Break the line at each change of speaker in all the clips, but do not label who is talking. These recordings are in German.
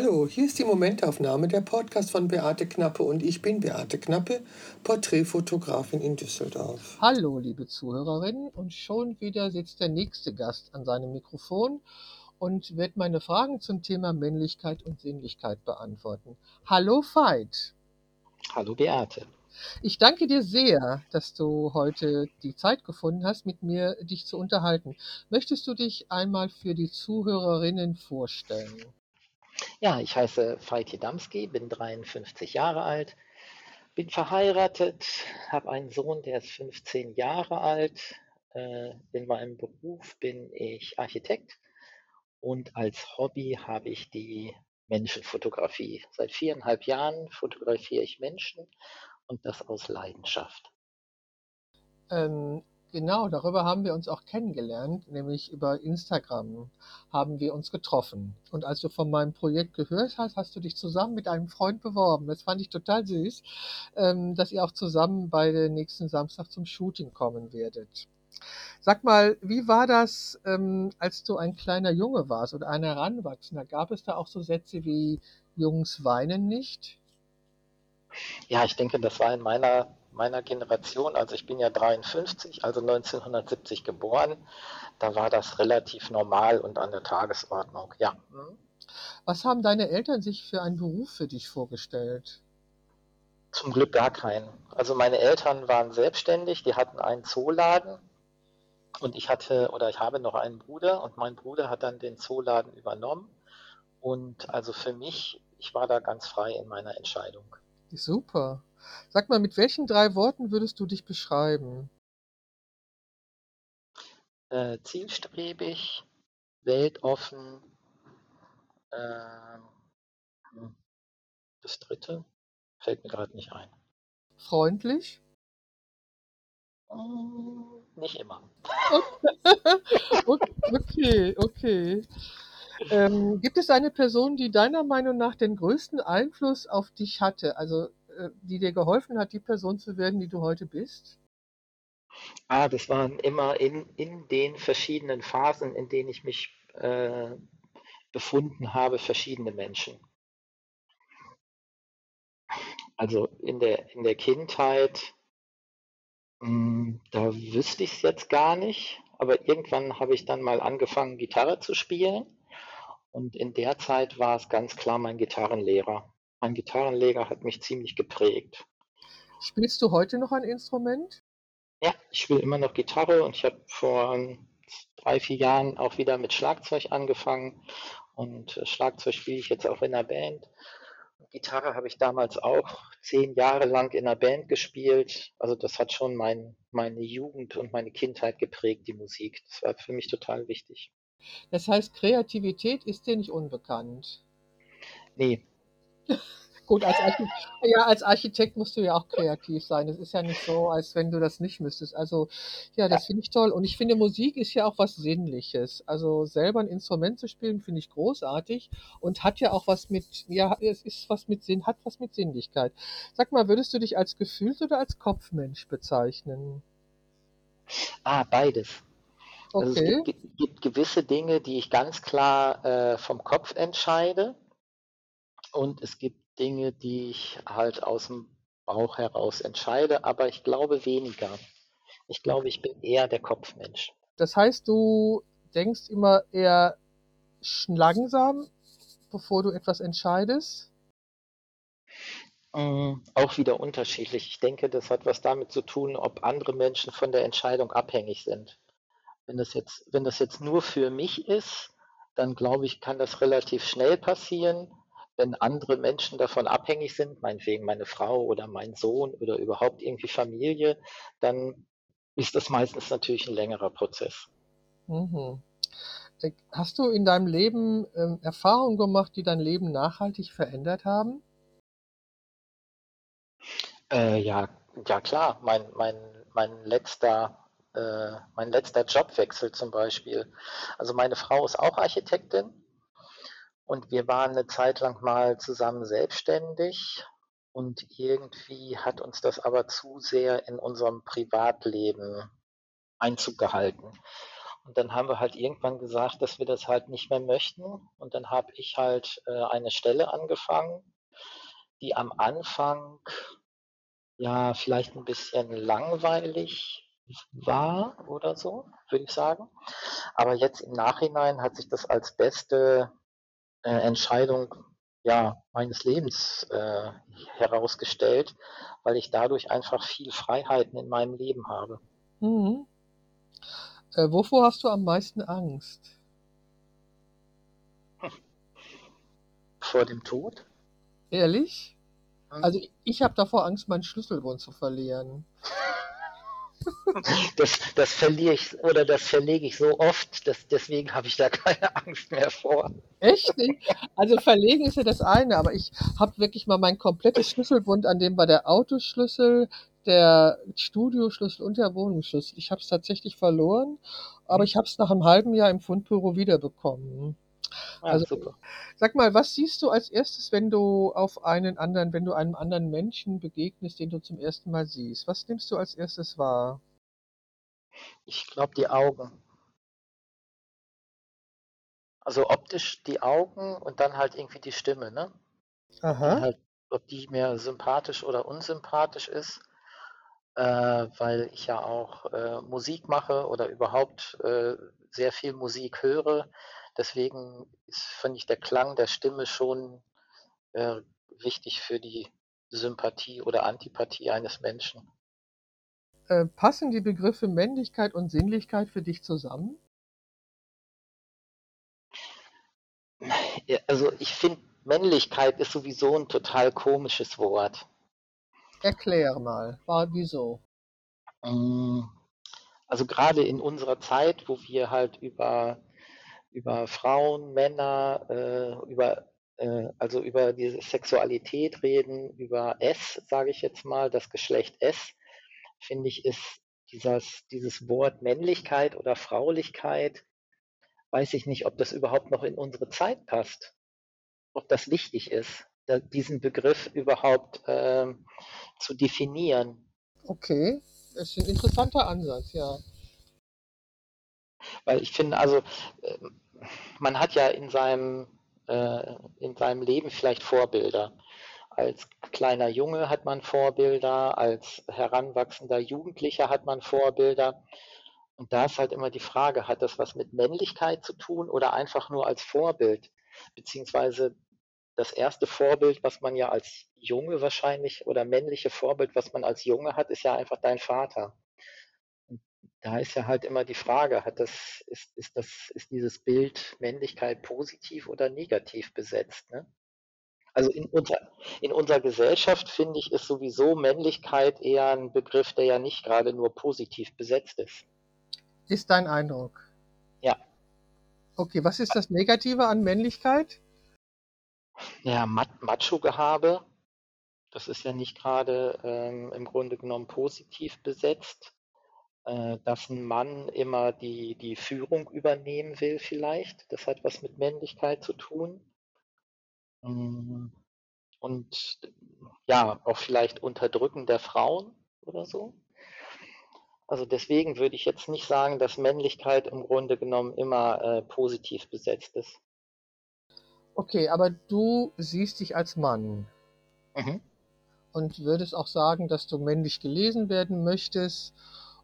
Hallo, hier ist die Momentaufnahme, der Podcast von Beate Knappe und ich bin Beate Knappe, Porträtfotografin in Düsseldorf.
Hallo, liebe Zuhörerinnen, und schon wieder sitzt der nächste Gast an seinem Mikrofon und wird meine Fragen zum Thema Männlichkeit und Sinnlichkeit beantworten. Hallo Veit.
Hallo Beate.
Ich danke dir sehr, dass du heute die Zeit gefunden hast, mit mir dich zu unterhalten. Möchtest du dich einmal für die Zuhörerinnen vorstellen?
Ja, ich heiße Veit Damski, bin 53 Jahre alt, bin verheiratet, habe einen Sohn, der ist 15 Jahre alt. Äh, in meinem Beruf bin ich Architekt und als Hobby habe ich die Menschenfotografie. Seit viereinhalb Jahren fotografiere ich Menschen und das aus Leidenschaft.
Ähm, Genau, darüber haben wir uns auch kennengelernt, nämlich über Instagram haben wir uns getroffen. Und als du von meinem Projekt gehört hast, hast du dich zusammen mit einem Freund beworben. Das fand ich total süß, ähm, dass ihr auch zusammen bei der nächsten Samstag zum Shooting kommen werdet. Sag mal, wie war das, ähm, als du ein kleiner Junge warst oder ein Heranwachsender? Gab es da auch so Sätze wie Jungs weinen nicht?
Ja, ich denke, das war in meiner meiner Generation, also ich bin ja 53, also 1970 geboren, da war das relativ normal und an der Tagesordnung, ja. Mhm.
Was haben deine Eltern sich für einen Beruf für dich vorgestellt?
Zum Glück gar keinen. Also meine Eltern waren selbstständig, die hatten einen Zooladen und ich hatte oder ich habe noch einen Bruder und mein Bruder hat dann den Zooladen übernommen und also für mich, ich war da ganz frei in meiner Entscheidung.
Super. Sag mal, mit welchen drei Worten würdest du dich beschreiben?
Äh, zielstrebig, weltoffen, äh, das dritte fällt mir gerade nicht ein.
Freundlich?
Hm, nicht immer.
okay, okay. Ähm, gibt es eine Person, die deiner Meinung nach den größten Einfluss auf dich hatte? Also die dir geholfen hat, die Person zu werden, die du heute bist?
Ah, das waren immer in, in den verschiedenen Phasen, in denen ich mich äh, befunden habe, verschiedene Menschen. Also in der, in der Kindheit, mh, hm, da wüsste ich es jetzt gar nicht, aber irgendwann habe ich dann mal angefangen, Gitarre zu spielen. Und in der Zeit war es ganz klar mein Gitarrenlehrer. Mein Gitarrenlehrer hat mich ziemlich geprägt.
Spielst du heute noch ein Instrument?
Ja, ich spiele immer noch Gitarre und ich habe vor drei, vier Jahren auch wieder mit Schlagzeug angefangen. Und äh, Schlagzeug spiele ich jetzt auch in der Band. Gitarre habe ich damals auch zehn Jahre lang in der Band gespielt. Also das hat schon mein, meine Jugend und meine Kindheit geprägt, die Musik. Das war für mich total wichtig.
Das heißt, Kreativität ist dir nicht unbekannt.
Nee,
Gut, als Architekt, ja, als Architekt musst du ja auch kreativ sein. Es ist ja nicht so, als wenn du das nicht müsstest. Also, ja, das finde ich toll. Und ich finde, Musik ist ja auch was Sinnliches. Also selber ein Instrument zu spielen, finde ich großartig und hat ja auch was mit, ja, es ist was mit Sinn, hat was mit Sinnlichkeit. Sag mal, würdest du dich als Gefühls- oder als Kopfmensch bezeichnen?
Ah, beides. Also es gibt, gibt gewisse Dinge, die ich ganz klar äh, vom Kopf entscheide und es gibt Dinge, die ich halt aus dem Bauch heraus entscheide, aber ich glaube weniger. Ich glaube, ich bin eher der Kopfmensch.
Das heißt, du denkst immer eher langsam, bevor du etwas entscheidest?
Mm, auch wieder unterschiedlich. Ich denke, das hat was damit zu tun, ob andere Menschen von der Entscheidung abhängig sind. Wenn das jetzt, wenn das jetzt nur für mich ist, dann glaube ich, kann das relativ schnell passieren wenn andere Menschen davon abhängig sind, meinetwegen meine Frau oder mein Sohn oder überhaupt irgendwie Familie, dann ist das meistens natürlich ein längerer Prozess.
Mhm. Äh, hast du in deinem Leben ähm, Erfahrungen gemacht, die dein Leben nachhaltig verändert haben?
Äh, ja, ja klar. Mein, mein, mein letzter äh, mein letzter Jobwechsel zum Beispiel. Also meine Frau ist auch Architektin und wir waren eine Zeit lang mal zusammen selbstständig und irgendwie hat uns das aber zu sehr in unserem Privatleben Einzug gehalten. Und dann haben wir halt irgendwann gesagt, dass wir das halt nicht mehr möchten. Und dann habe ich halt äh, eine Stelle angefangen, die am Anfang ja vielleicht ein bisschen langweilig war oder so, würde ich sagen. Aber jetzt im Nachhinein hat sich das als beste äh, Entscheidung ja, meines Lebens äh, herausgestellt, weil ich dadurch einfach viel Freiheiten in meinem Leben habe.
Mhm. Äh, wovor hast du am meisten Angst?
Vor dem Tod?
Ehrlich? Also ich habe davor Angst, meinen Schlüsselbund zu verlieren.
Das, das verliere ich oder das verlege ich so oft, dass, deswegen habe ich da keine Angst mehr vor.
Echt nicht? Also verlegen ist ja das eine, aber ich habe wirklich mal mein komplettes Schlüsselbund, an dem war der Autoschlüssel, der Studioschlüssel und der Wohnungsschlüssel. Ich habe es tatsächlich verloren, aber ich habe es nach einem halben Jahr im Fundbüro wiederbekommen.
Ja,
Also
super.
sag mal, was siehst du als erstes, wenn du auf einen anderen, wenn du einem anderen Menschen begegnest, den du zum ersten Mal siehst? Was nimmst du als erstes wahr?
Ich glaube, die Augen. Also optisch die Augen und dann halt irgendwie die Stimme, ne?
Aha.
halt, ob die mir sympathisch oder unsympathisch ist, äh, weil ich ja auch äh, Musik mache oder überhaupt äh, sehr viel Musik höre. Deswegen ist, finde ich, der Klang der Stimme schon äh, wichtig für die Sympathie oder Antipathie eines Menschen.
Äh, passen die Begriffe Männlichkeit und Sinnlichkeit für dich zusammen?
Ja, also ich finde, Männlichkeit ist sowieso ein total komisches Wort.
Erklär mal, war wieso?
Mm, Also gerade in unserer Zeit, wo wir halt über, über Frauen, Männer, äh, über, äh, also über diese Sexualität reden, über S, sage ich jetzt mal, das Geschlecht S, finde ich, ist dieses, dieses Wort Männlichkeit oder Fraulichkeit, weiß ich nicht, ob das überhaupt noch in unsere Zeit passt, ob das wichtig ist, da, diesen Begriff überhaupt ähm, zu definieren.
Okay, das ist ein interessanter Ansatz, ja.
Weil ich finde, also ähm, man hat ja in seinem, äh, in seinem Leben vielleicht Vorbilder. Als kleiner Junge hat man Vorbilder, als heranwachsender Jugendlicher hat man Vorbilder. Und da ist halt immer die Frage, hat das was mit Männlichkeit zu tun oder einfach nur als Vorbild? Beziehungsweise das erste Vorbild, was man ja als Junge wahrscheinlich oder männliche Vorbild, was man als Junge hat, ist ja einfach dein Vater. Da ist ja halt immer die Frage, hat das, ist, ist das, ist dieses Bild Männlichkeit positiv oder negativ besetzt, ne? Also in unserer, in unserer Gesellschaft finde ich, ist sowieso Männlichkeit eher ein Begriff, der ja nicht gerade nur positiv besetzt ist.
Ist dein Eindruck.
Ja,
Okay, was ist das Negative an Männlichkeit?
ja, Macho-Gehabe, das ist ja nicht gerade ähm, im Grunde genommen positiv besetzt. Äh, dass ein Mann immer die, die Führung übernehmen will, vielleicht. Das hat was mit Männlichkeit zu tun. Mm, Und ja, auch vielleicht Unterdrücken der Frauen oder so. Also deswegen würde ich jetzt nicht sagen, dass Männlichkeit im Grunde genommen immer äh, positiv besetzt ist.
Okay, aber du siehst dich als Mann
Mhm.
und würdest auch sagen, dass du männlich gelesen werden möchtest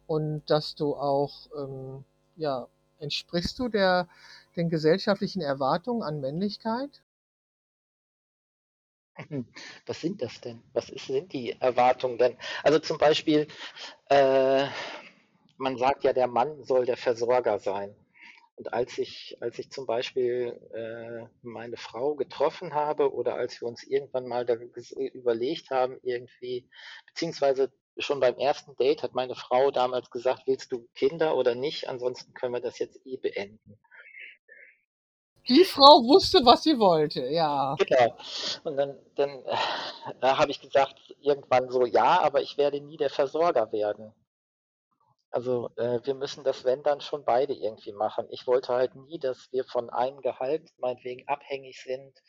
und dass du auch, ähm, ja, entsprichst du der, den gesellschaftlichen Erwartungen an Männlichkeit?
Was sind das denn? Was ist, sind die Erwartungen denn? Also zum Beispiel, äh, man sagt ja, der Mann soll der Versorger sein. Und als ich, als ich zum Beispiel äh, meine Frau getroffen habe oder als wir uns irgendwann mal überlegt haben, irgendwie, beziehungsweise schon beim ersten Date hat meine Frau damals gesagt, willst du Kinder oder nicht? Ansonsten können wir das jetzt eh beenden.
Die Frau wusste, was sie wollte, ja.
Genau. Und dann, dann äh, habe ich gesagt, irgendwann so, ja, aber ich werde nie der Versorger werden. Also äh, wir müssen das, wenn dann schon beide irgendwie machen. Ich wollte halt nie, dass wir von einem Gehalt meinetwegen abhängig sind.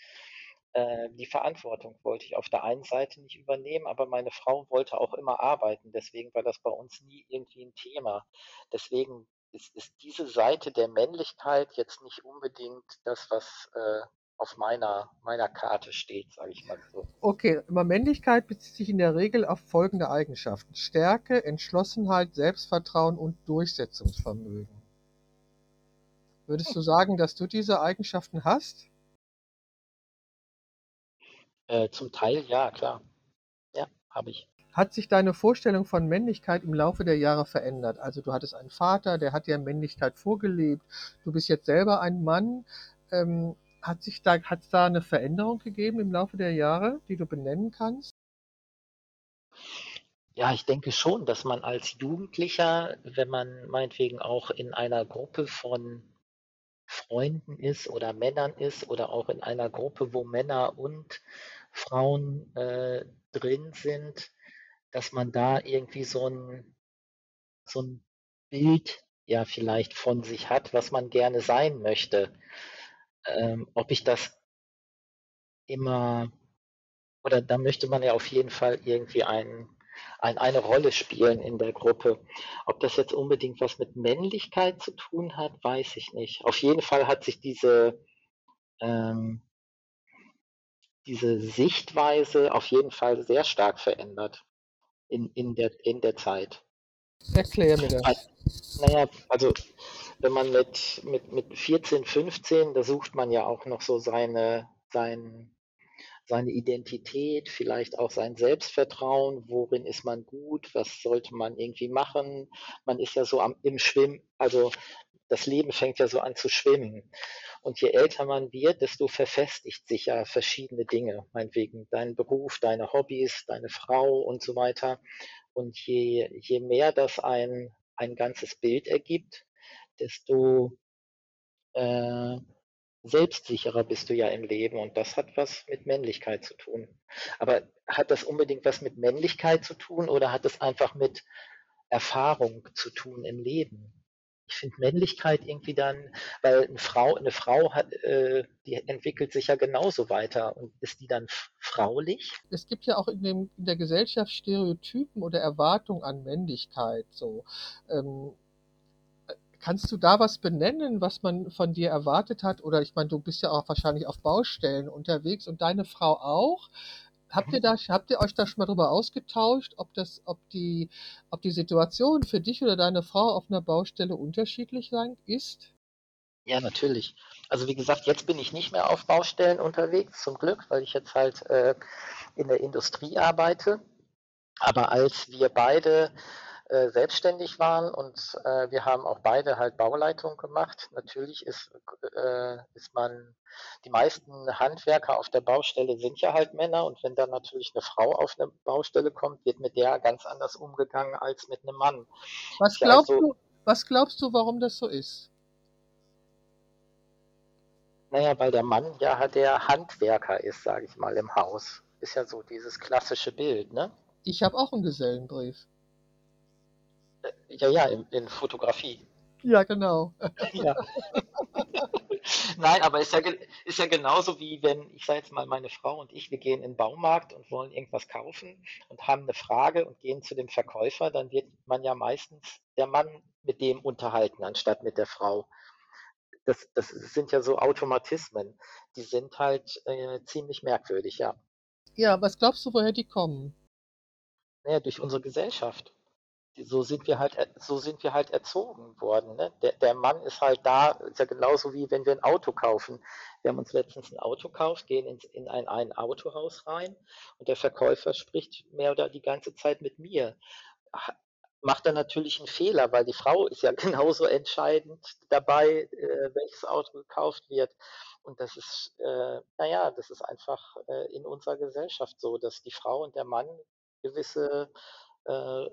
Äh, die Verantwortung wollte ich auf der einen Seite nicht übernehmen, aber meine Frau wollte auch immer arbeiten. Deswegen war das bei uns nie irgendwie ein Thema. Deswegen ist, ist diese Seite der Männlichkeit jetzt nicht unbedingt das, was äh, auf meiner, meiner Karte steht, sage ich mal so.
Okay, aber Männlichkeit bezieht sich in der Regel auf folgende Eigenschaften. Stärke, Entschlossenheit, Selbstvertrauen und Durchsetzungsvermögen. Würdest du sagen, dass du diese Eigenschaften hast?
Äh, zum Teil ja, klar. Ja, habe ich.
Hat sich deine Vorstellung von Männlichkeit im Laufe der Jahre verändert? Also du hattest einen Vater, der hat dir Männlichkeit vorgelebt. Du bist jetzt selber ein Mann. Ähm, hat sich da, hat es da eine Veränderung gegeben im Laufe der Jahre, die du benennen kannst?
Ja, ich denke schon, dass man als Jugendlicher, wenn man meinetwegen auch in einer Gruppe von Freunden ist oder Männern ist oder auch in einer Gruppe, wo Männer und Frauen äh, drin sind, dass man da irgendwie so ein, so ein Bild ja vielleicht von sich hat, was man gerne sein möchte. Ähm, ob ich das immer, oder da möchte man ja auf jeden Fall irgendwie ein, ein, eine Rolle spielen in der Gruppe. Ob das jetzt unbedingt was mit Männlichkeit zu tun hat, weiß ich nicht. Auf jeden Fall hat sich diese, ähm, diese Sichtweise auf jeden Fall sehr stark verändert in, in, der, in der Zeit.
Erklär mir das.
Naja, also wenn man mit, mit, mit 14, 15, da sucht man ja auch noch so seine, sein, seine Identität, vielleicht auch sein Selbstvertrauen, worin ist man gut, was sollte man irgendwie machen. Man ist ja so am, im Schwimmen, also das Leben fängt ja so an zu schwimmen. Und je älter man wird, desto verfestigt sich ja verschiedene Dinge, meinetwegen dein Beruf, deine Hobbys, deine Frau und so weiter. Und je, je mehr das ein, ein ganzes Bild ergibt, desto äh, selbstsicherer bist du ja im Leben und das hat was mit Männlichkeit zu tun. Aber hat das unbedingt was mit Männlichkeit zu tun oder hat es einfach mit Erfahrung zu tun im Leben? Ich finde Männlichkeit irgendwie dann, weil eine Frau, eine Frau hat, äh, die entwickelt sich ja genauso weiter und ist die dann fraulich?
Es gibt ja auch in, dem, in der Gesellschaft Stereotypen oder Erwartungen an Männlichkeit. So. Ähm, kannst du da was benennen, was man von dir erwartet hat? Oder ich meine, du bist ja auch wahrscheinlich auf Baustellen unterwegs und deine Frau auch. Habt ihr, da, habt ihr euch da schon mal drüber ausgetauscht, ob, das, ob, die, ob die Situation für dich oder deine Frau auf einer Baustelle unterschiedlich sein ist?
Ja, natürlich. Also wie gesagt, jetzt bin ich nicht mehr auf Baustellen unterwegs, zum Glück, weil ich jetzt halt äh, in der Industrie arbeite. Aber als wir beide äh, selbstständig waren und äh, wir haben auch beide halt Bauleitung gemacht. Natürlich ist, äh, ist man, die meisten Handwerker auf der Baustelle sind ja halt Männer und wenn dann natürlich eine Frau auf eine Baustelle kommt, wird mit der ganz anders umgegangen als mit einem Mann.
Was glaubst also, du, was glaubst du, warum das so ist?
Naja, weil der Mann ja der Handwerker ist, sage ich mal, im Haus. Ist ja so dieses klassische Bild, ne?
Ich habe auch einen Gesellenbrief.
Ja, ja, in, in Fotografie.
Ja, genau.
Ja. Nein, aber ist ja, ist ja genauso wie wenn, ich sage jetzt mal, meine Frau und ich, wir gehen in den Baumarkt und wollen irgendwas kaufen und haben eine Frage und gehen zu dem Verkäufer, dann wird man ja meistens der Mann mit dem unterhalten, anstatt mit der Frau. Das, das sind ja so Automatismen, die sind halt äh, ziemlich merkwürdig, ja.
Ja, was glaubst du, woher die kommen?
Naja, durch unsere Gesellschaft so sind wir halt, so sind wir halt erzogen worden. Ne? Der, der Mann ist halt da, ist ja genauso wie wenn wir ein Auto kaufen. Wir haben uns letztens ein Auto gekauft, gehen ins, in ein, ein Autohaus rein und der Verkäufer spricht mehr oder die ganze Zeit mit mir. Macht er natürlich einen Fehler, weil die Frau ist ja genauso entscheidend dabei, äh, welches Auto gekauft wird. Und das ist, äh, naja, das ist einfach äh, in unserer Gesellschaft so, dass die Frau und der Mann gewisse äh,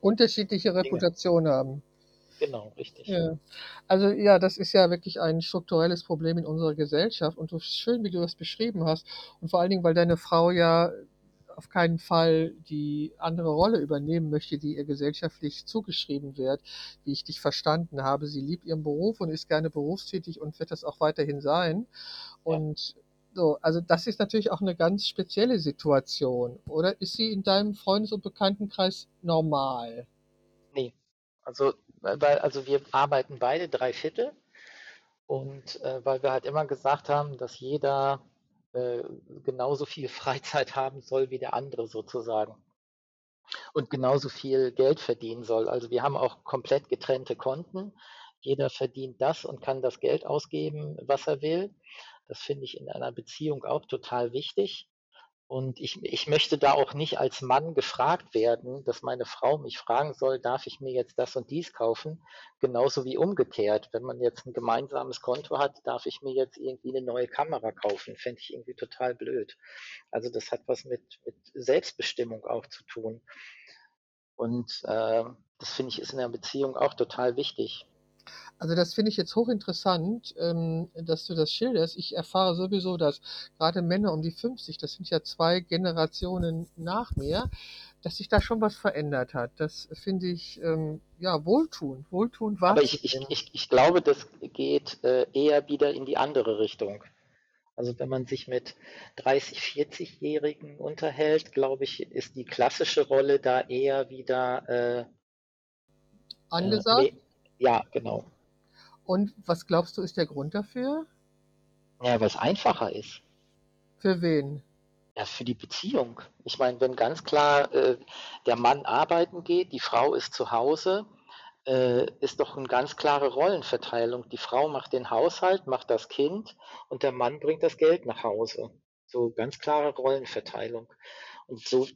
unterschiedliche Reputation haben.
Genau, richtig.
Ja. Also ja, das ist ja wirklich ein strukturelles Problem in unserer Gesellschaft und so schön, wie du das beschrieben hast. Und vor allen Dingen, weil deine Frau ja auf keinen Fall die andere Rolle übernehmen möchte, die ihr gesellschaftlich zugeschrieben wird, wie ich dich verstanden habe. Sie liebt ihren Beruf und ist gerne berufstätig und wird das auch weiterhin sein. Und ja. So, also das ist natürlich auch eine ganz spezielle Situation, oder? Ist sie in deinem Freundes- und Bekanntenkreis normal?
Nee. Also weil also wir arbeiten beide drei Viertel und äh, weil wir halt immer gesagt haben, dass jeder äh, genauso viel Freizeit haben soll wie der andere sozusagen und genauso viel Geld verdienen soll. Also wir haben auch komplett getrennte Konten. Jeder verdient das und kann das Geld ausgeben, was er will. Das finde ich in einer Beziehung auch total wichtig. Und ich, ich möchte da auch nicht als Mann gefragt werden, dass meine Frau mich fragen soll, darf ich mir jetzt das und dies kaufen? Genauso wie umgekehrt. Wenn man jetzt ein gemeinsames Konto hat, darf ich mir jetzt irgendwie eine neue Kamera kaufen? Fände ich irgendwie total blöd. Also das hat was mit, mit Selbstbestimmung auch zu tun. Und äh, das finde ich ist in der Beziehung auch total wichtig.
Also das finde ich jetzt hochinteressant, ähm, dass du das schilderst. Ich erfahre sowieso, dass gerade Männer um die 50, das sind ja zwei Generationen nach mir, dass sich da schon was verändert hat. Das finde ich ähm, ja wohltuend, wohltuend
Aber ich, ich, ich, ich glaube, das geht äh, eher wieder in die andere Richtung. Also wenn man sich mit 30, 40-Jährigen unterhält, glaube ich, ist die klassische Rolle da eher wieder äh,
angesagt. Äh,
ja, genau.
Und was glaubst du, ist der Grund dafür?
Ja, weil es einfacher ist.
Für wen?
Ja, für die Beziehung. Ich meine, wenn ganz klar äh, der Mann arbeiten geht, die Frau ist zu Hause, äh, ist doch eine ganz klare Rollenverteilung. Die Frau macht den Haushalt, macht das Kind und der Mann bringt das Geld nach Hause. So ganz klare Rollenverteilung. Und so,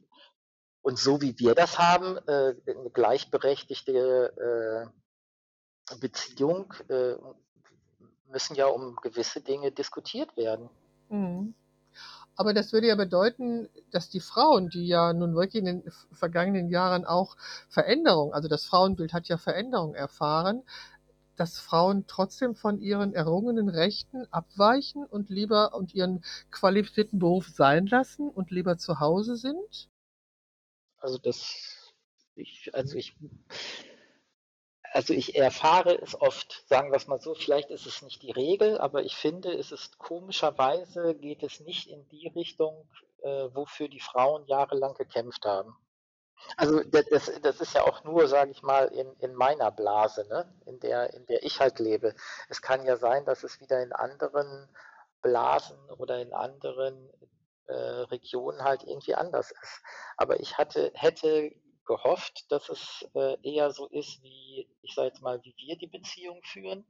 und so wie wir das haben, äh, eine gleichberechtigte äh, Beziehung äh, müssen ja um gewisse Dinge diskutiert werden.
Mhm. Aber das würde ja bedeuten, dass die Frauen, die ja nun wirklich in den vergangenen Jahren auch Veränderung, also das Frauenbild hat ja Veränderung erfahren, dass Frauen trotzdem von ihren errungenen Rechten abweichen und lieber und ihren qualifizierten Beruf sein lassen und lieber zu Hause sind?
Also das, ich, also ich also ich erfahre es oft, sagen wir es mal so, vielleicht ist es nicht die Regel, aber ich finde, es ist komischerweise geht es nicht in die Richtung, äh, wofür die Frauen jahrelang gekämpft haben. Also das, das ist ja auch nur, sage ich mal, in, in meiner Blase, ne? in, der, in der ich halt lebe. Es kann ja sein, dass es wieder in anderen Blasen oder in anderen äh, Regionen halt irgendwie anders ist. Aber ich hatte, hätte gehofft, dass es äh, eher so ist, wie, ich sage jetzt mal, wie wir die Beziehung führen.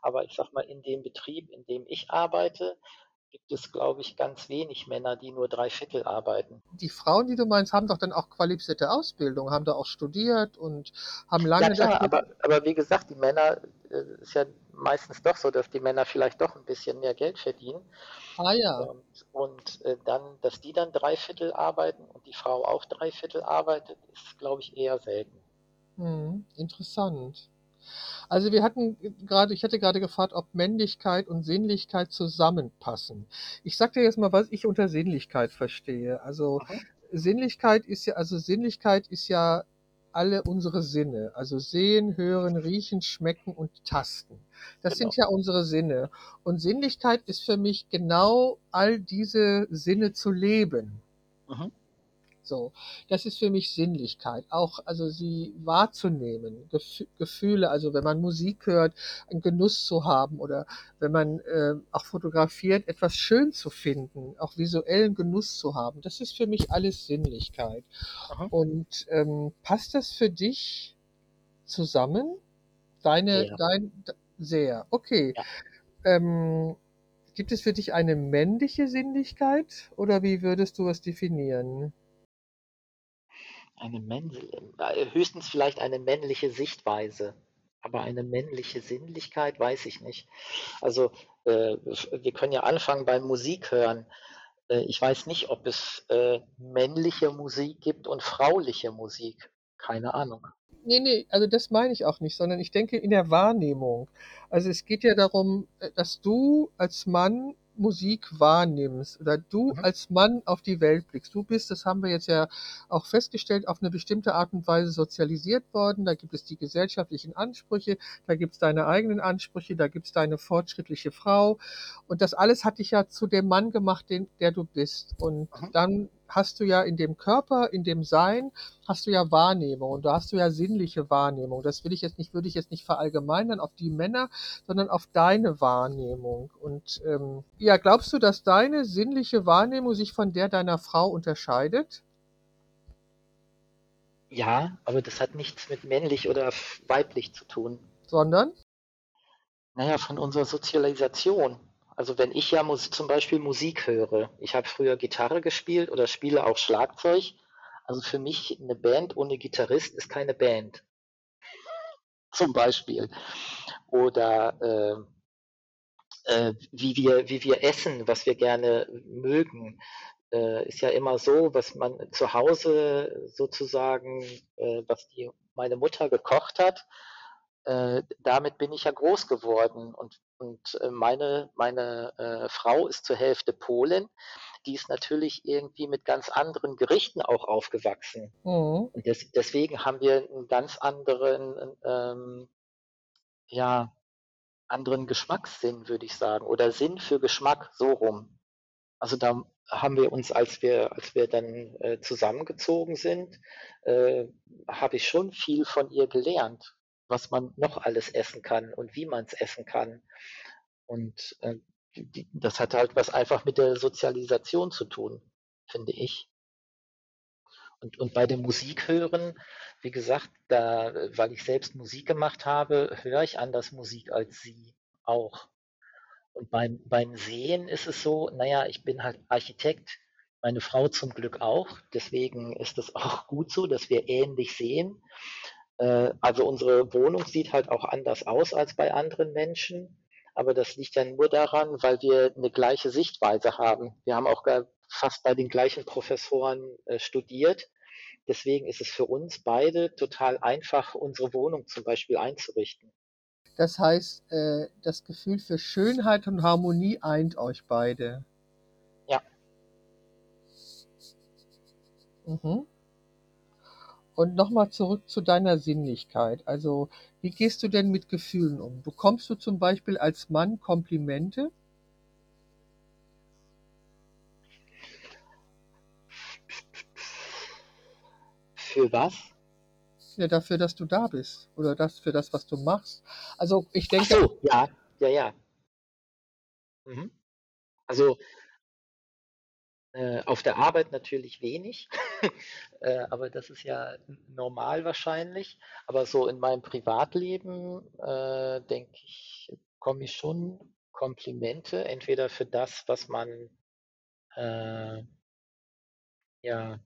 Aber ich sage mal, in dem Betrieb, in dem ich arbeite, gibt es, glaube ich, ganz wenig Männer, die nur drei Viertel arbeiten.
Die Frauen, die du meinst, haben doch dann auch qualifizierte Ausbildung, haben da auch studiert und haben lange. Ja,
klar, aber, aber wie gesagt, die Männer, äh, ist ja meistens doch so, dass die Männer vielleicht doch ein bisschen mehr Geld verdienen.
Ah ja.
Und, und äh, dann, dass die dann drei Viertel arbeiten und die Frau auch drei Viertel arbeitet, ist, glaube ich, eher selten.
Hm, interessant. Also wir hatten gerade, ich hatte gerade gefragt, ob Männlichkeit und Sinnlichkeit zusammenpassen. Ich sag dir jetzt mal, was ich unter Sinnlichkeit verstehe. Also okay. Sinnlichkeit ist ja, also Sinnlichkeit ist ja alle unsere Sinne, also sehen, hören, riechen, schmecken und tasten. Das genau. sind ja unsere Sinne. Und Sinnlichkeit ist für mich genau all diese Sinne zu leben. Mhm. So, das ist für mich Sinnlichkeit, auch also sie wahrzunehmen, Gef Gefühle, also wenn man Musik hört, einen Genuss zu haben oder wenn man äh, auch fotografiert, etwas schön zu finden, auch visuellen Genuss zu haben, das ist für mich alles Sinnlichkeit. Aha. Und ähm, passt das für dich zusammen? Deine, ja. dein, sehr, okay. Ja. Ähm, gibt es für dich eine männliche Sinnlichkeit oder wie würdest du es definieren?
Eine äh, höchstens vielleicht eine männliche Sichtweise, aber eine männliche Sinnlichkeit weiß ich nicht. Also äh, wir können ja anfangen beim Musik hören. Äh, ich weiß nicht, ob es äh, männliche Musik gibt und frauliche Musik. Keine Ahnung.
Nee, nee, also das meine ich auch nicht, sondern ich denke in der Wahrnehmung. Also es geht ja darum, äh, dass du als Mann Musik wahrnimmst oder du mhm. als Mann auf die Welt blickst. Du bist, das haben wir jetzt ja auch festgestellt, auf eine bestimmte Art und Weise sozialisiert worden. Da gibt es die gesellschaftlichen Ansprüche, da gibt es deine eigenen Ansprüche, da gibt es deine fortschrittliche Frau. Und das alles hat dich ja zu dem Mann gemacht, den, der du bist. Und mhm. dann hast du ja in dem Körper, in dem Sein, hast du ja Wahrnehmung und da hast du ja sinnliche Wahrnehmung. Das will ich jetzt nicht, würde ich jetzt nicht verallgemeinern auf die Männer, sondern auf deine Wahrnehmung. Und ähm, ja, glaubst du, dass deine sinnliche Wahrnehmung sich von der deiner Frau unterscheidet?
Ja, aber das hat nichts mit männlich oder weiblich zu tun.
Sondern?
Naja, von unserer Sozialisation. Also wenn ich ja Mus zum Beispiel Musik höre, ich habe früher Gitarre gespielt oder spiele auch Schlagzeug. Also für mich eine Band ohne Gitarrist ist keine Band. Zum Beispiel. Oder äh, äh, wie, wir, wie wir essen, was wir gerne mögen, äh, ist ja immer so, was man zu Hause sozusagen, äh, was die, meine Mutter gekocht hat, äh, damit bin ich ja groß geworden und, und äh, meine, meine äh, Frau ist zur Hälfte Polin. Die ist natürlich irgendwie mit ganz anderen Gerichten auch aufgewachsen. Mhm. Und des, deswegen haben wir einen ganz anderen, ähm, ja, anderen Geschmackssinn, würde ich sagen, oder Sinn für Geschmack, so rum. Also da haben wir uns, als wir, als wir dann äh, zusammengezogen sind, äh, habe ich schon viel von ihr gelernt was man noch alles essen kann und wie man es essen kann. Und äh, die, das hat halt was einfach mit der Sozialisation zu tun, finde ich. Und, und bei dem Musikhören, wie gesagt, da, weil ich selbst Musik gemacht habe, höre ich anders Musik als sie auch. Und beim, beim Sehen ist es so, naja, ich bin halt Architekt, meine Frau zum Glück auch. Deswegen ist es auch gut so, dass wir ähnlich sehen. Äh, also unsere Wohnung sieht halt auch anders aus als bei anderen Menschen. Aber das liegt ja nur daran, weil wir eine gleiche Sichtweise haben. Wir haben auch fast bei den gleichen Professoren äh, studiert. Deswegen ist es für uns beide total einfach, unsere Wohnung zum Beispiel einzurichten.
Das heißt, äh, das Gefühl für Schönheit und Harmonie eint euch beide.
Ja.
Mhm. Und nochmal zurück zu deiner Sinnlichkeit. Also, wie gehst du denn mit Gefühlen um? Bekommst du zum Beispiel als Mann Komplimente?
Für was?
Ja, dafür, dass du da bist. Oder das für das, was du machst. Also, ich denke.
Ach so, ja, ja, ja. Mhm. Also, äh, auf der Arbeit natürlich wenig, äh, aber das ist ja normal wahrscheinlich. Aber so in meinem Privatleben, äh, denke ich, komme ich schon Komplimente, entweder für das, was man äh, ja,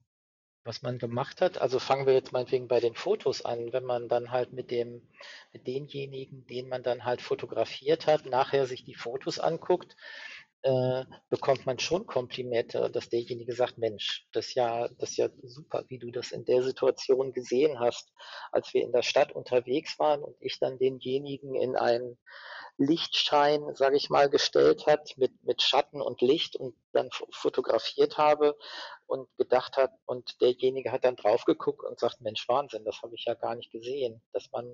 was man gemacht hat. Also fangen wir jetzt meinetwegen bei den Fotos an, wenn man dann halt mit dem, mit denjenigen, den man dann halt fotografiert hat, nachher sich die Fotos anguckt, äh, bekommt man schon Komplimente, dass derjenige sagt, Mensch, das ist ja, das ist ja super, wie du das in der Situation gesehen hast, als wir in der Stadt unterwegs waren und ich dann denjenigen in einen Lichtschein, sage ich mal, gestellt hat mit, mit Schatten und Licht und dann fotografiert habe und gedacht hat und derjenige hat dann drauf geguckt und sagt, Mensch, Wahnsinn, das habe ich ja gar nicht gesehen, dass man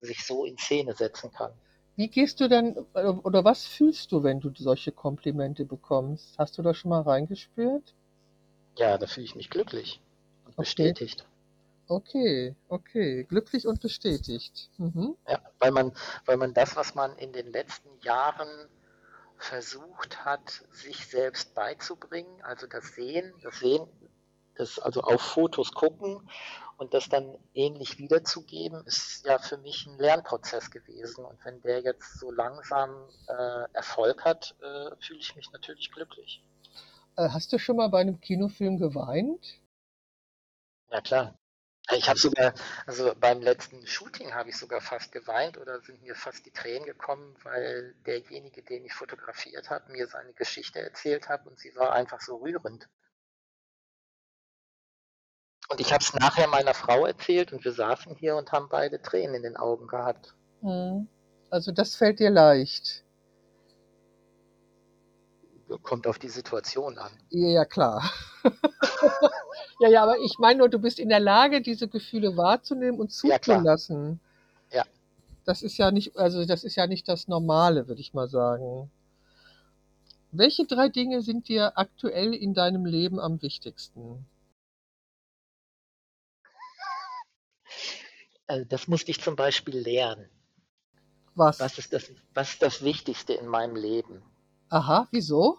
sich so in Szene setzen kann.
Wie gehst du denn oder was fühlst du, wenn du solche Komplimente bekommst? Hast du da schon mal reingespürt?
Ja, da fühle ich mich glücklich und okay. bestätigt.
Okay, okay, glücklich und bestätigt. Mhm.
Ja, weil man, weil man das, was man in den letzten Jahren versucht hat, sich selbst beizubringen, also das Sehen, das Sehen, das also auf Fotos gucken und das dann ähnlich wiederzugeben, ist ja für mich ein Lernprozess gewesen. Und wenn der jetzt so langsam äh, Erfolg hat, äh, fühle ich mich natürlich glücklich.
Äh, hast du schon mal bei einem Kinofilm geweint?
Ja klar. Ich habe sogar, also beim letzten Shooting habe ich sogar fast geweint oder sind mir fast die Tränen gekommen, weil derjenige, den ich fotografiert habe, mir seine Geschichte erzählt hat und sie war einfach so rührend. Und ich habe es nachher meiner Frau erzählt und wir saßen hier und haben beide Tränen in den Augen gehabt.
Hm. Also das fällt dir leicht.
Kommt auf die Situation an.
Ja, ja klar. ja, ja, aber ich meine nur, du bist in der Lage, diese Gefühle wahrzunehmen und zuzulassen.
Ja, ja.
Das ist ja nicht, also das ist ja nicht das Normale, würde ich mal sagen. Welche drei Dinge sind dir aktuell in deinem Leben am wichtigsten?
Also das musste ich zum Beispiel lernen.
Was?
Was ist das, was ist das Wichtigste in meinem Leben?
Aha, wieso?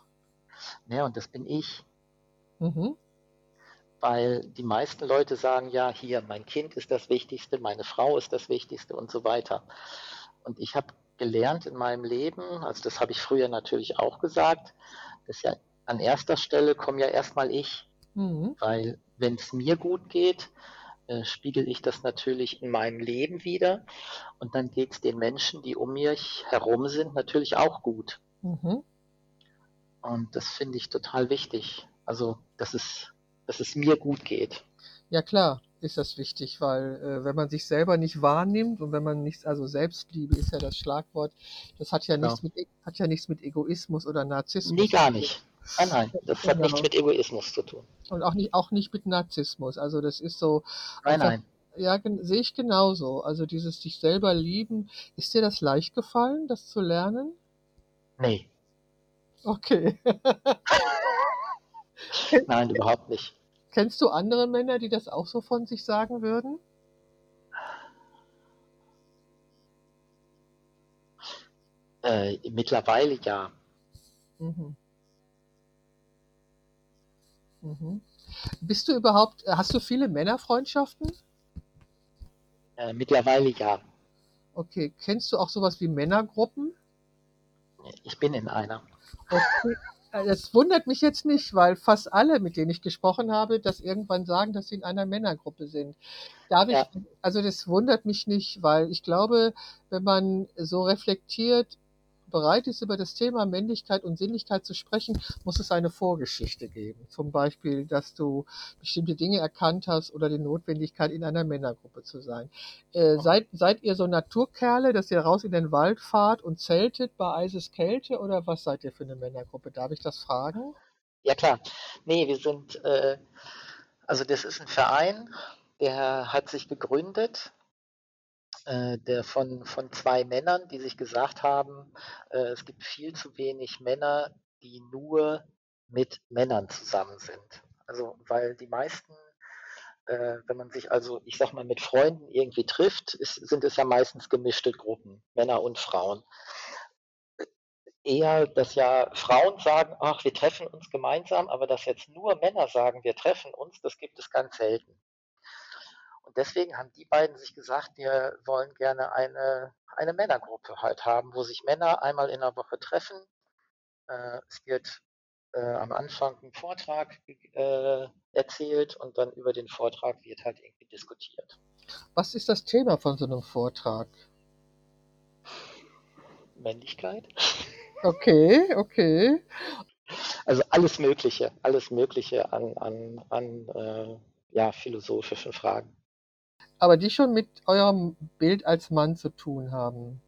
Ja, und das bin ich.
Mhm.
Weil die meisten Leute sagen ja, hier, mein Kind ist das Wichtigste, meine Frau ist das Wichtigste und so weiter. Und ich habe gelernt in meinem Leben, also das habe ich früher natürlich auch gesagt, dass ja an erster Stelle komme ja erstmal ich.
Mhm.
Weil wenn es mir gut geht, äh, spiegel ich das natürlich in meinem Leben wieder. Und dann geht es den Menschen, die um mich herum sind, natürlich auch gut.
Mhm.
Und das finde ich total wichtig. Also, dass es, dass es mir gut geht.
Ja klar, ist das wichtig, weil äh, wenn man sich selber nicht wahrnimmt und wenn man nichts, also Selbstliebe ist ja das Schlagwort, das hat ja
Genau.
nichts mit E- hat ja nichts mit Egoismus oder Narzissmus
Nee, gar nicht. Nein, nein, das hat
Genau.
nichts mit Egoismus zu tun.
Und auch nicht, auch nicht mit Narzissmus. Also das ist so,
Nein,
einfach,
nein.
ja, sehe ich genauso. Also dieses sich selber lieben, ist dir das leicht gefallen, das zu lernen?
Nee,
Okay.
nein, überhaupt nicht.
Kennst du andere Männer, die das auch so von sich sagen würden?
Äh, mittlerweile ja.
Mhm. Mhm. Bist du überhaupt, hast du viele Männerfreundschaften?
Äh, mittlerweile ja.
Okay, kennst du auch sowas wie Männergruppen?
Ich bin in einer.
Okay. Äh, Das wundert mich jetzt nicht, weil fast alle, mit denen ich gesprochen habe, das irgendwann sagen, dass sie in einer Männergruppe sind. Darf ich,
Ja.
also das wundert mich nicht, weil ich glaube, wenn man so reflektiert bereit ist, über das Thema Männlichkeit und Sinnlichkeit zu sprechen, muss es eine Vorgeschichte geben. Zum Beispiel, dass du bestimmte Dinge erkannt hast oder die Notwendigkeit, in einer Männergruppe zu sein. Äh, seid, seid ihr so Naturkerle, dass ihr raus in den Wald fahrt und zeltet bei Eiseskälte oder was seid ihr für eine Männergruppe? Darf ich das fragen?
Ja klar. Nee, wir sind, äh, also das ist ein Verein, der hat sich gegründet, äh, der von, von zwei Männern, die sich gesagt haben, äh, es gibt viel zu wenig Männer, die nur mit Männern zusammen sind. Also weil die meisten, äh, wenn man sich also, ich sag mal, mit Freunden irgendwie trifft, ist, sind es ja meistens gemischte Gruppen, Männer und Frauen. Eher, dass ja Frauen sagen, ach, wir treffen uns gemeinsam, aber dass jetzt nur Männer sagen, wir treffen uns, das gibt es ganz selten. Und deswegen haben die beiden sich gesagt, wir wollen gerne eine, eine Männergruppe halt haben, wo sich Männer einmal in der Woche treffen. Äh, es wird äh, am Anfang ein Vortrag äh, erzählt und dann über den Vortrag wird halt irgendwie diskutiert.
Was ist das Thema von so einem Vortrag?
Männlichkeit?
Okay, okay.
Also alles Mögliche, alles Mögliche an, an, an äh, ja, philosophischen Fragen.
Aber die schon mit eurem Bild als Mann zu tun haben.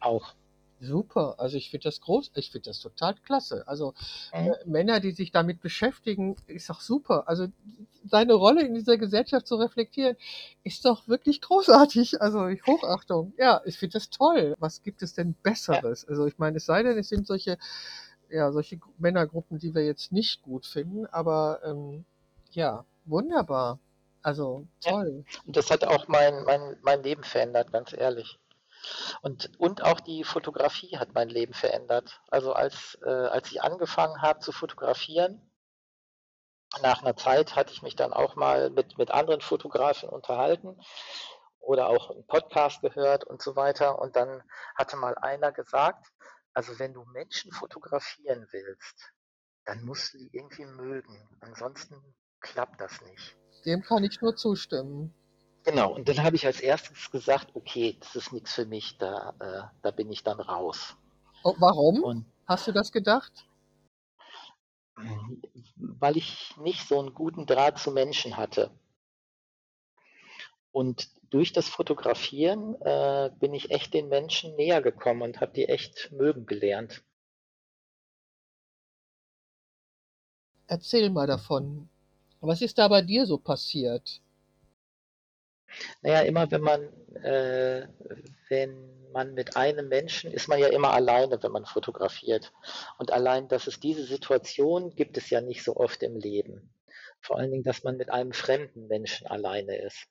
Auch.
Super, also ich finde das groß, ich finde das total klasse. Also
Mhm.
äh, Männer, die sich damit beschäftigen, ist doch super. Also seine Rolle in dieser Gesellschaft zu reflektieren, ist doch wirklich großartig. Also ich Hochachtung. Ja, ich finde das toll. Was gibt es denn Besseres? Also ich meine, es sei denn, es sind solche, ja, solche Gru- Männergruppen, die wir jetzt nicht gut finden, aber ähm, ja, wunderbar. Also
Ja.
toll.
Und das hat auch mein, mein, mein Leben verändert, ganz ehrlich. Und, und auch die Fotografie hat mein Leben verändert. Also als, äh, als ich angefangen habe zu fotografieren, nach einer Zeit hatte ich mich dann auch mal mit, mit anderen Fotografen unterhalten oder auch einen Podcast gehört und so weiter. Und dann hatte mal einer gesagt, also wenn du Menschen fotografieren willst, dann musst du die irgendwie mögen. Ansonsten klappt das nicht.
Dem kann ich nur zustimmen.
Genau, und dann habe ich als erstes gesagt, okay, das ist nichts für mich, da, äh, da bin ich dann raus.
Oh, warum?
Und
Hast du das gedacht?
weil ich nicht so einen guten Draht zu Menschen hatte. Und durch das Fotografieren äh, bin ich echt den Menschen näher gekommen und habe die echt mögen gelernt.
Erzähl mal davon. Was ist da bei dir so passiert?
Naja, immer wenn man, äh, wenn man mit einem Menschen ist man ja immer alleine, wenn man fotografiert. Und allein, dass es diese Situation gibt es ja nicht so oft im Leben. Vor allen Dingen, dass man mit einem fremden Menschen alleine ist.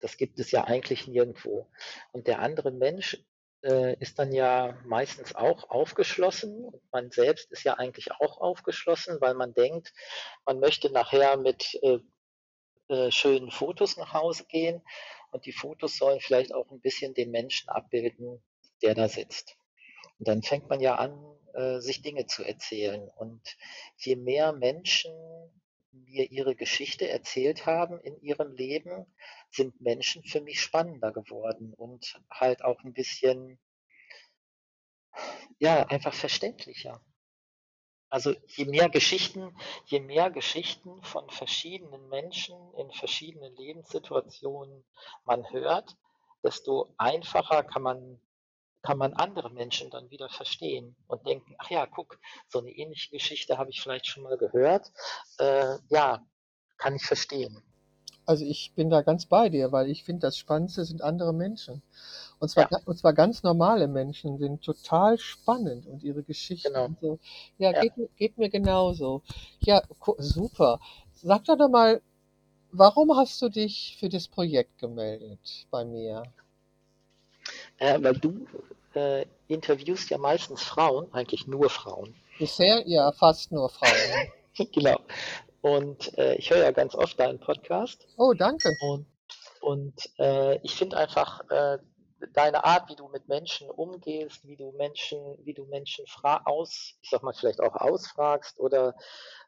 Das gibt es ja eigentlich nirgendwo. Und der andere Mensch äh, ist dann ja meistens auch aufgeschlossen. Man selbst ist ja eigentlich auch aufgeschlossen, weil man denkt, man möchte nachher mit äh, äh, schönen Fotos nach Hause gehen und die Fotos sollen vielleicht auch ein bisschen den Menschen abbilden, der da sitzt. Und dann fängt man ja an, äh, sich Dinge zu erzählen. Und je mehr Menschen mir ihre Geschichte erzählt haben in ihrem Leben, sind Menschen für mich spannender geworden und halt auch ein bisschen, ja, einfach verständlicher. Also je mehr Geschichten, je mehr Geschichten von verschiedenen Menschen in verschiedenen Lebenssituationen man hört, desto einfacher kann man, kann man andere Menschen dann wieder verstehen und denken, ach ja, guck, so eine ähnliche Geschichte habe ich vielleicht schon mal gehört. Äh, ja, kann ich verstehen.
Also ich bin da ganz bei dir, weil ich finde, das Spannendste sind andere Menschen. Und zwar, ja. und zwar ganz normale Menschen sind total spannend und ihre Geschichten genau. so. Ja, ja. Geht, geht, mir genauso. Ja, super. Sag doch mal, warum hast du dich für das Projekt gemeldet bei mir?
Äh, weil du äh, interviewst ja meistens Frauen, eigentlich nur Frauen.
Bisher ja fast nur Frauen.
genau. Und äh, ich höre ja ganz oft deinen Podcast.
Oh, danke.
Und, und äh, ich finde einfach, äh, deine Art, wie du mit Menschen umgehst, wie du Menschen, wie du Menschen aus, ich sag mal vielleicht auch ausfragst oder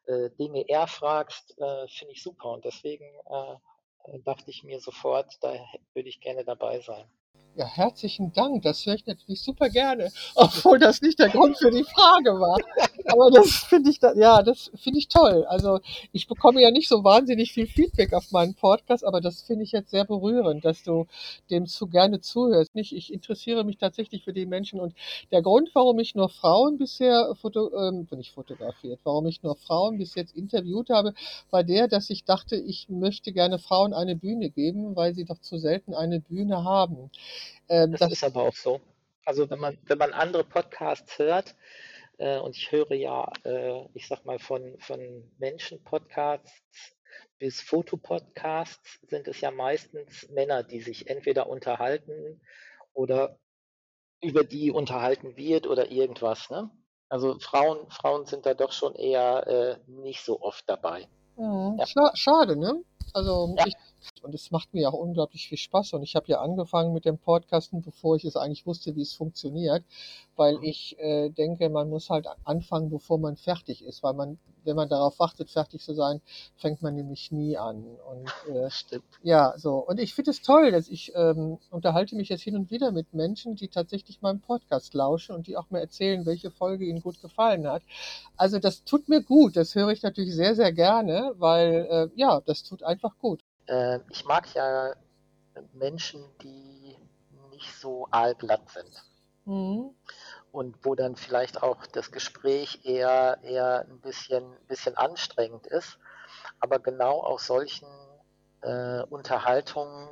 äh, Dinge erfragst, äh, finde ich super. Und deswegen äh, dachte ich mir sofort, da würde ich gerne dabei sein.
Ja, herzlichen Dank. Das höre ich natürlich super gerne, obwohl das nicht der Grund für die Frage war. Aber das finde ich, ja, das finde ich toll. Also ich bekomme ja nicht so wahnsinnig viel Feedback auf meinen Podcast, aber das finde ich jetzt sehr berührend, dass du dem zu gerne zuhörst. Nicht, ich interessiere mich tatsächlich für die Menschen und der Grund, warum ich nur Frauen bisher foto, ähm, nicht fotografiert, warum ich nur Frauen bis jetzt interviewt habe, war der, dass ich dachte, ich möchte gerne Frauen eine Bühne geben, weil sie doch zu selten eine Bühne haben.
Ähm, das, das, ist aber auch so. Also wenn man, wenn man andere Podcasts hört, äh, und ich höre ja, äh, ich sag mal, von, von Menschen-Podcasts bis Fotopodcasts sind es ja meistens Männer, die sich entweder unterhalten oder über die unterhalten wird oder irgendwas. Ne? Also Frauen, Frauen sind da doch schon eher äh, nicht so oft dabei.
Mhm. Ja. Schade, ne? Also ja. ich, und es macht mir auch unglaublich viel Spaß. Und ich habe ja angefangen mit dem Podcasten, bevor ich es eigentlich wusste, wie es funktioniert, weil mhm. ich äh, denke, man muss halt anfangen, bevor man fertig ist, weil man, wenn man darauf wartet, fertig zu sein, fängt man nämlich nie an. Und äh, Stimmt. ja, so. Und ich finde es toll, dass ich ähm, unterhalte mich jetzt hin und wieder mit Menschen, die tatsächlich meinem Podcast lauschen und die auch mir erzählen, welche Folge ihnen gut gefallen hat. Also das tut mir gut. Das höre ich natürlich sehr, sehr gerne, weil äh, ja, das tut einfach gut.
Äh, ich mag ja Menschen, die nicht so aalglatt sind. Mhm. Und wo dann vielleicht auch das Gespräch eher, eher ein bisschen, bisschen anstrengend ist. Aber genau aus solchen äh, Unterhaltungen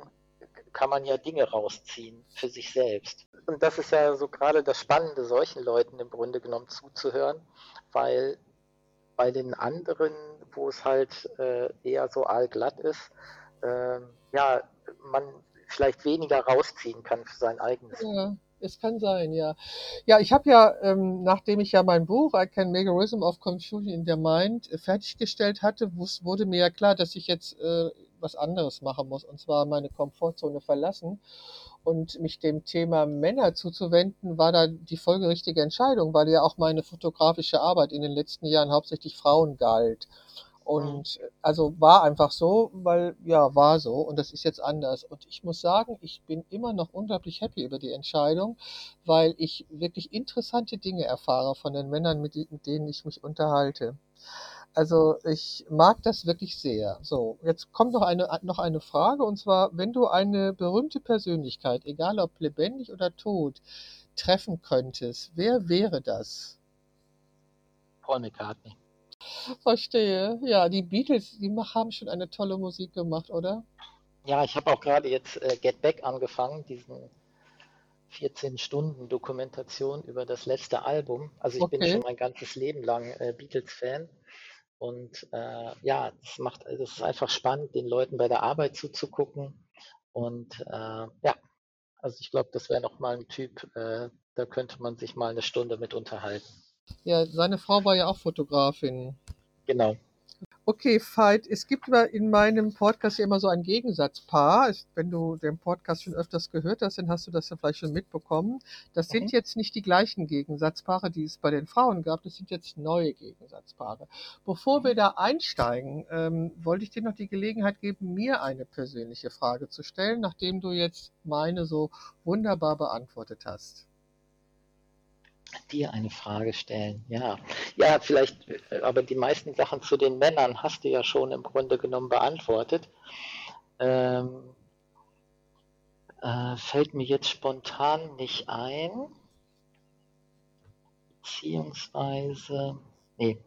kann man ja Dinge rausziehen für sich selbst. Und das ist ja so gerade das Spannende, solchen Leuten im Grunde genommen zuzuhören, weil bei den anderen, wo es halt äh, eher so allglatt ist, äh, ja, man vielleicht weniger rausziehen kann für sein eigenes.
Ja, es kann sein, ja. Ja, ich habe ja, ähm, nachdem ich ja mein Buch I Can Make Rhythm of Confusion in the Mind äh, fertiggestellt hatte, wurde mir ja klar, dass ich jetzt äh, was anderes machen muss, und zwar meine Komfortzone verlassen. Und mich dem Thema Männer zuzuwenden, war da die folgerichtige Entscheidung, weil ja auch meine fotografische Arbeit in den letzten Jahren hauptsächlich Frauen galt. Und mhm. also war einfach so, weil ja, war so und das ist jetzt anders. Und ich muss sagen, ich bin immer noch unglaublich happy über die Entscheidung, weil ich wirklich interessante Dinge erfahre von den Männern, mit, mit denen ich mich unterhalte. Also ich mag das wirklich sehr. So, jetzt kommt noch eine, noch eine Frage und zwar, wenn du eine berühmte Persönlichkeit, egal ob lebendig oder tot, treffen könntest, wer wäre das?
Paul McCartney.
Verstehe. Ja, die Beatles, die haben schon eine tolle Musik gemacht, oder?
Ja, ich habe auch gerade jetzt äh, Get Back angefangen, diesen 14 Stunden Dokumentation über das letzte Album. Also ich bin
Okay.
schon mein ganzes Leben lang äh, Beatles-Fan. Und äh, ja, es macht, es ist einfach spannend, den Leuten bei der Arbeit zuzugucken. Und äh, ja, also ich glaube, das wäre nochmal ein Typ, äh, da könnte man sich mal eine Stunde mit unterhalten.
Ja, seine Frau war ja auch Fotografin.
Genau.
Okay, Veit, es gibt in meinem Podcast ja immer so ein Gegensatzpaar. Wenn du den Podcast schon öfters gehört hast, dann hast du das ja vielleicht schon mitbekommen. Das sind
Mhm.
jetzt nicht die gleichen Gegensatzpaare, die es bei den Frauen gab. Das sind jetzt neue Gegensatzpaare. Bevor wir da einsteigen, ähm, wollte ich dir noch die Gelegenheit geben, mir eine persönliche Frage zu stellen, nachdem du jetzt meine so wunderbar beantwortet hast.
Dir eine Frage stellen, ja. Ja, vielleicht, äh, aber die meisten Sachen zu den Männern hast du ja schon im Grunde genommen beantwortet. Ähm, äh, fällt mir jetzt spontan nicht ein. Beziehungsweise, nee,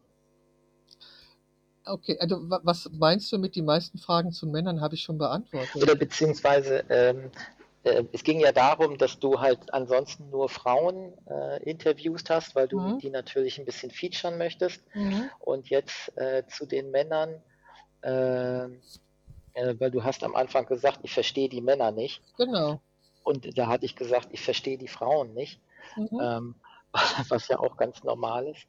Okay, also wa- was meinst du mit die meisten Fragen zu Männern habe ich schon beantwortet?
oder beziehungsweise, ähm, äh, es ging ja darum, dass du halt ansonsten nur Frauen äh, interviewst hast, weil du
Mhm.
die natürlich ein bisschen featuren möchtest.
Mhm.
Und jetzt äh, zu den Männern, äh, äh, weil du hast am Anfang gesagt, ich verstehe die Männer nicht.
Genau.
Und da hatte ich gesagt, ich verstehe die Frauen nicht,
Mhm.
ähm, was ja auch ganz normal ist.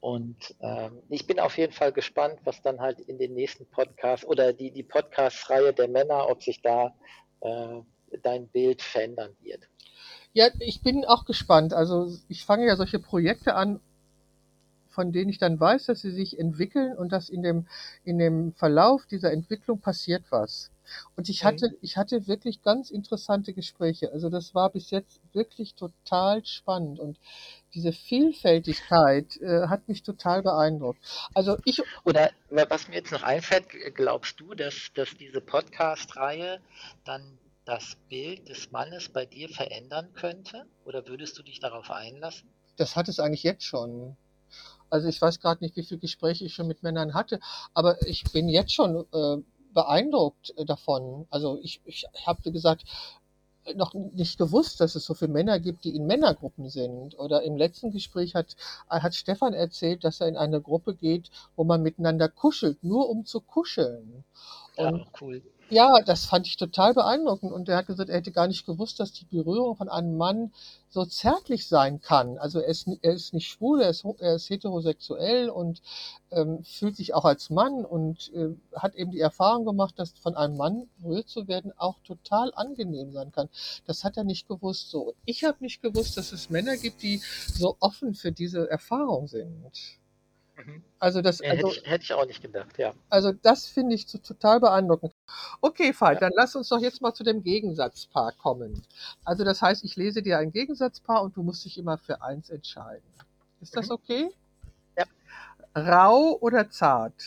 Und ähm, ich bin auf jeden Fall gespannt, was dann halt in den nächsten Podcasts oder die, die Podcast-Reihe der Männer, ob sich da äh, dein Bild verändern wird.
Ja, ich bin auch gespannt. Also ich fange ja solche Projekte an, von denen ich dann weiß, dass sie sich entwickeln und dass in dem, in dem Verlauf dieser Entwicklung passiert was. Und ich
Mhm.
hatte, ich hatte wirklich ganz interessante Gespräche. Also das war bis jetzt wirklich total spannend und diese Vielfältigkeit äh, hat mich total beeindruckt. Also ich,
Oder wa- was mir jetzt noch einfällt, glaubst du, dass, dass diese Podcast-Reihe dann das Bild des Mannes bei dir verändern könnte? Oder würdest du dich darauf einlassen?
das hat es eigentlich jetzt schon. Also ich weiß gerade nicht, wie viele Gespräche ich schon mit Männern hatte, aber ich bin jetzt schon äh, beeindruckt äh, davon. Also ich, ich habe, wie gesagt, noch nicht gewusst, dass es so viele Männer gibt, die in Männergruppen sind. Oder im letzten Gespräch hat, hat Stefan erzählt, dass er in eine Gruppe geht, wo man miteinander kuschelt, nur um zu kuscheln.
Ja,
Und
cool.
Ja, das fand ich total beeindruckend. Und er hat gesagt, er hätte gar nicht gewusst, dass die Berührung von einem Mann so zärtlich sein kann. Also er ist, er ist nicht schwul, er ist, er ist heterosexuell und ähm, fühlt sich auch als Mann und äh, hat eben die Erfahrung gemacht, dass von einem Mann berührt zu werden auch total angenehm sein kann. Das hat er nicht gewusst. So, ich habe nicht gewusst, dass es Männer gibt, die so offen für diese Erfahrung sind.
Mhm.
Also das, also
hätte, ich, hätte ich auch nicht gedacht, ja.
also das finde ich so total beeindruckend. Okay, Veit,
Ja.
dann lass uns doch jetzt mal zu dem Gegensatzpaar kommen. Also das heißt, ich lese dir ein Gegensatzpaar und du musst dich immer für eins entscheiden. Ist das
Mhm.
okay?
Ja.
Rau oder zart?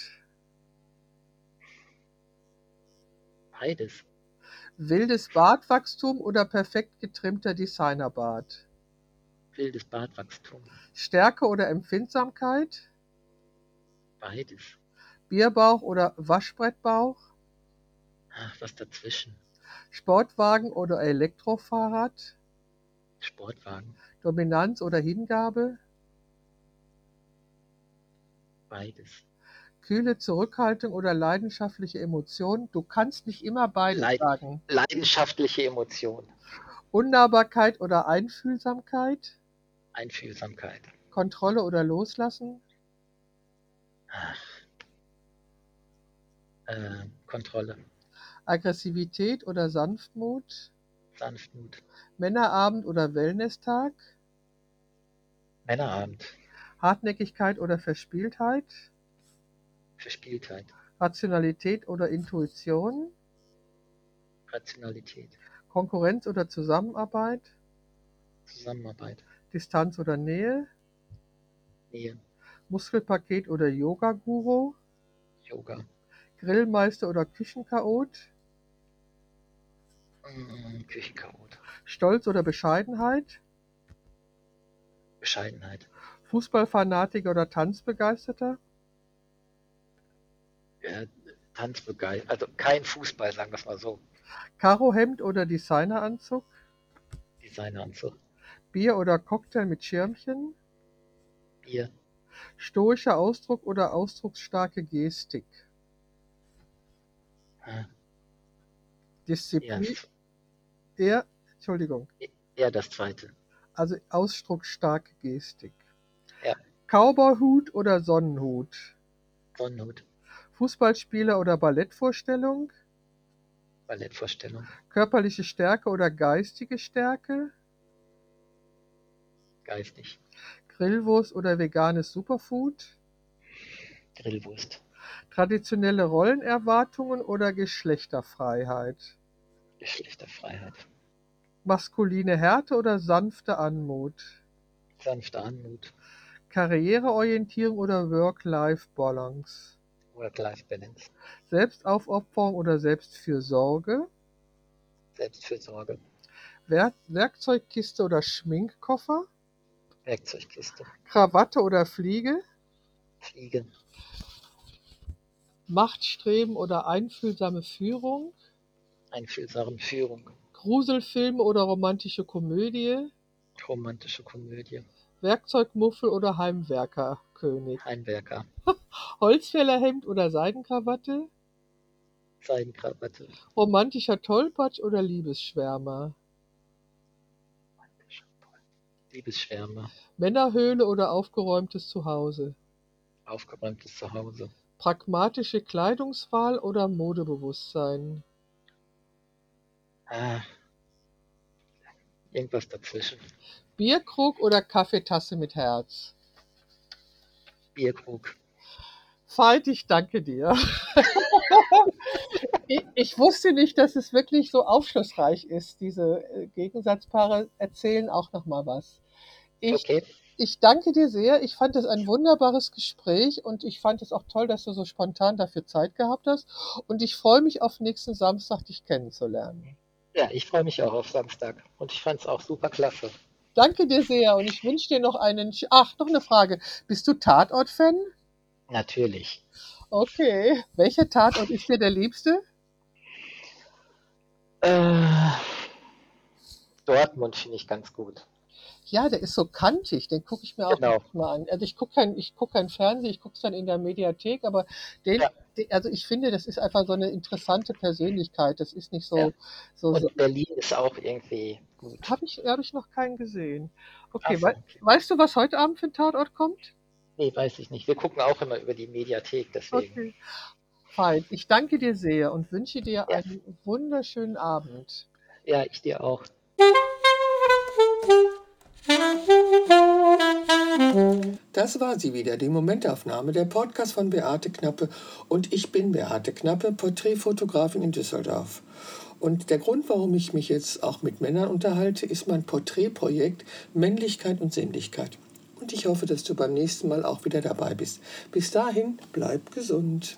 Beides.
Wildes Bartwachstum oder perfekt getrimmter Designerbart?
Wildes Bartwachstum.
Stärke oder Empfindsamkeit?
Beides.
Bierbauch oder Waschbrettbauch?
Ach, was dazwischen.
Sportwagen oder Elektrofahrrad?
Sportwagen.
Dominanz oder Hingabe?
Beides.
Kühle Zurückhaltung oder leidenschaftliche Emotion? Du kannst nicht immer beides
Leid-
sagen.
Leidenschaftliche Emotion.
Unnahbarkeit oder Einfühlsamkeit?
Einfühlsamkeit.
Kontrolle oder Loslassen?
Ach. Äh, Kontrolle.
Aggressivität oder Sanftmut?
Sanftmut.
Männerabend oder Wellnesstag?
Männerabend.
Hartnäckigkeit oder Verspieltheit?
Verspieltheit.
Rationalität oder Intuition?
Rationalität.
Konkurrenz oder Zusammenarbeit?
Zusammenarbeit.
Distanz oder Nähe?
Nähe.
Muskelpaket oder Yoga-Guru?
Yoga.
Grillmeister oder Küchenchaot?
Küchenchaot.
Stolz oder Bescheidenheit?
Bescheidenheit.
Fußballfanatiker oder Tanzbegeisterter?
Ja, Tanzbegeistert. Also kein Fußball, sagen wir es mal so.
Karohemd oder Designeranzug?
Designeranzug.
Bier oder Cocktail mit Schirmchen?
Bier.
Stoischer Ausdruck oder ausdrucksstarke Gestik?
Äh,
Disziplin?
Eher,
Entschuldigung,
eher das zweite.
also ausdrucksstarke Gestik.
Ja.
Cowboyhut oder Sonnenhut?
Sonnenhut.
Fußballspieler oder Ballettvorstellung?
Ballettvorstellung.
Körperliche Stärke oder geistige Stärke?
Geistig.
Grillwurst oder veganes Superfood?
Grillwurst.
Traditionelle Rollenerwartungen oder Geschlechterfreiheit?
Geschlechterfreiheit.
Maskuline Härte oder sanfte Anmut?
Sanfte Anmut.
Karriereorientierung oder Work-Life-Balance?
Work-Life-Balance.
Selbstaufopferung oder Selbstfürsorge?
Selbstfürsorge.
Werk Werkzeugkiste oder Schminkkoffer?
Werkzeugkiste.
Krawatte oder Fliege?
Fliegen.
Machtstreben oder einfühlsame Führung?
Einfühlsame Führung.
Gruselfilm oder romantische Komödie?
Romantische Komödie.
Werkzeugmuffel oder Heimwerkerkönig?
Heimwerker.
Holzfällerhemd oder Seidenkrawatte?
Seidenkrawatte.
Romantischer Tollpatsch oder Liebesschwärmer?
Liebesschwärme.
Männerhöhle oder aufgeräumtes Zuhause?
Aufgeräumtes Zuhause.
Pragmatische Kleidungswahl oder Modebewusstsein?
Ah. Irgendwas dazwischen.
Bierkrug oder Kaffeetasse mit Herz?
Bierkrug.
Veit, ich danke dir. ich, ich wusste nicht, dass es wirklich so aufschlussreich ist. Diese äh, Gegensatzpaare erzählen auch noch mal was. Ich,
Okay.
ich danke dir sehr. Ich fand es ein wunderbares Gespräch und ich fand es auch toll, dass du so spontan dafür Zeit gehabt hast. Und ich freue mich auf nächsten Samstag, dich kennenzulernen.
Ja, ich freue mich auch auf Samstag. Und ich fand es auch super klasse.
Danke dir sehr und ich wünsche dir noch einen. Ach, noch eine Frage. Bist du Tatort-Fan?
Natürlich.
Okay. Welcher Tatort ist dir der liebste?
Äh, Dortmund finde ich ganz gut.
Ja, der ist so kantig, den gucke ich mir auch
Genau.
mal an. Also ich gucke kein, ich guck kein Fernsehen, ich gucke es dann in der Mediathek, aber den,
Ja.
den, also ich finde, das ist einfach so eine interessante Persönlichkeit. Das ist nicht so,
Ja.
so, so
Und Berlin ist auch irgendwie gut.
habe ich, hab ich noch keinen gesehen. Okay,
so,
wei weißt du, was heute Abend für ein Tatort kommt?
Nee, weiß ich nicht. Wir gucken auch immer über die Mediathek, deswegen.
Okay. Fein. Ich danke dir sehr und wünsche dir
Ja.
einen wunderschönen Abend.
Ja, ich dir auch.
Das war sie wieder, die Momentaufnahme, der Podcast von Beate Knappe. Und ich bin Beate Knappe, Porträtfotografin in Düsseldorf. Und der Grund, warum ich mich jetzt auch mit Männern unterhalte, ist mein Porträtprojekt Männlichkeit und Sinnlichkeit. Und ich hoffe, dass du beim nächsten Mal auch wieder dabei bist. Bis dahin, bleib gesund.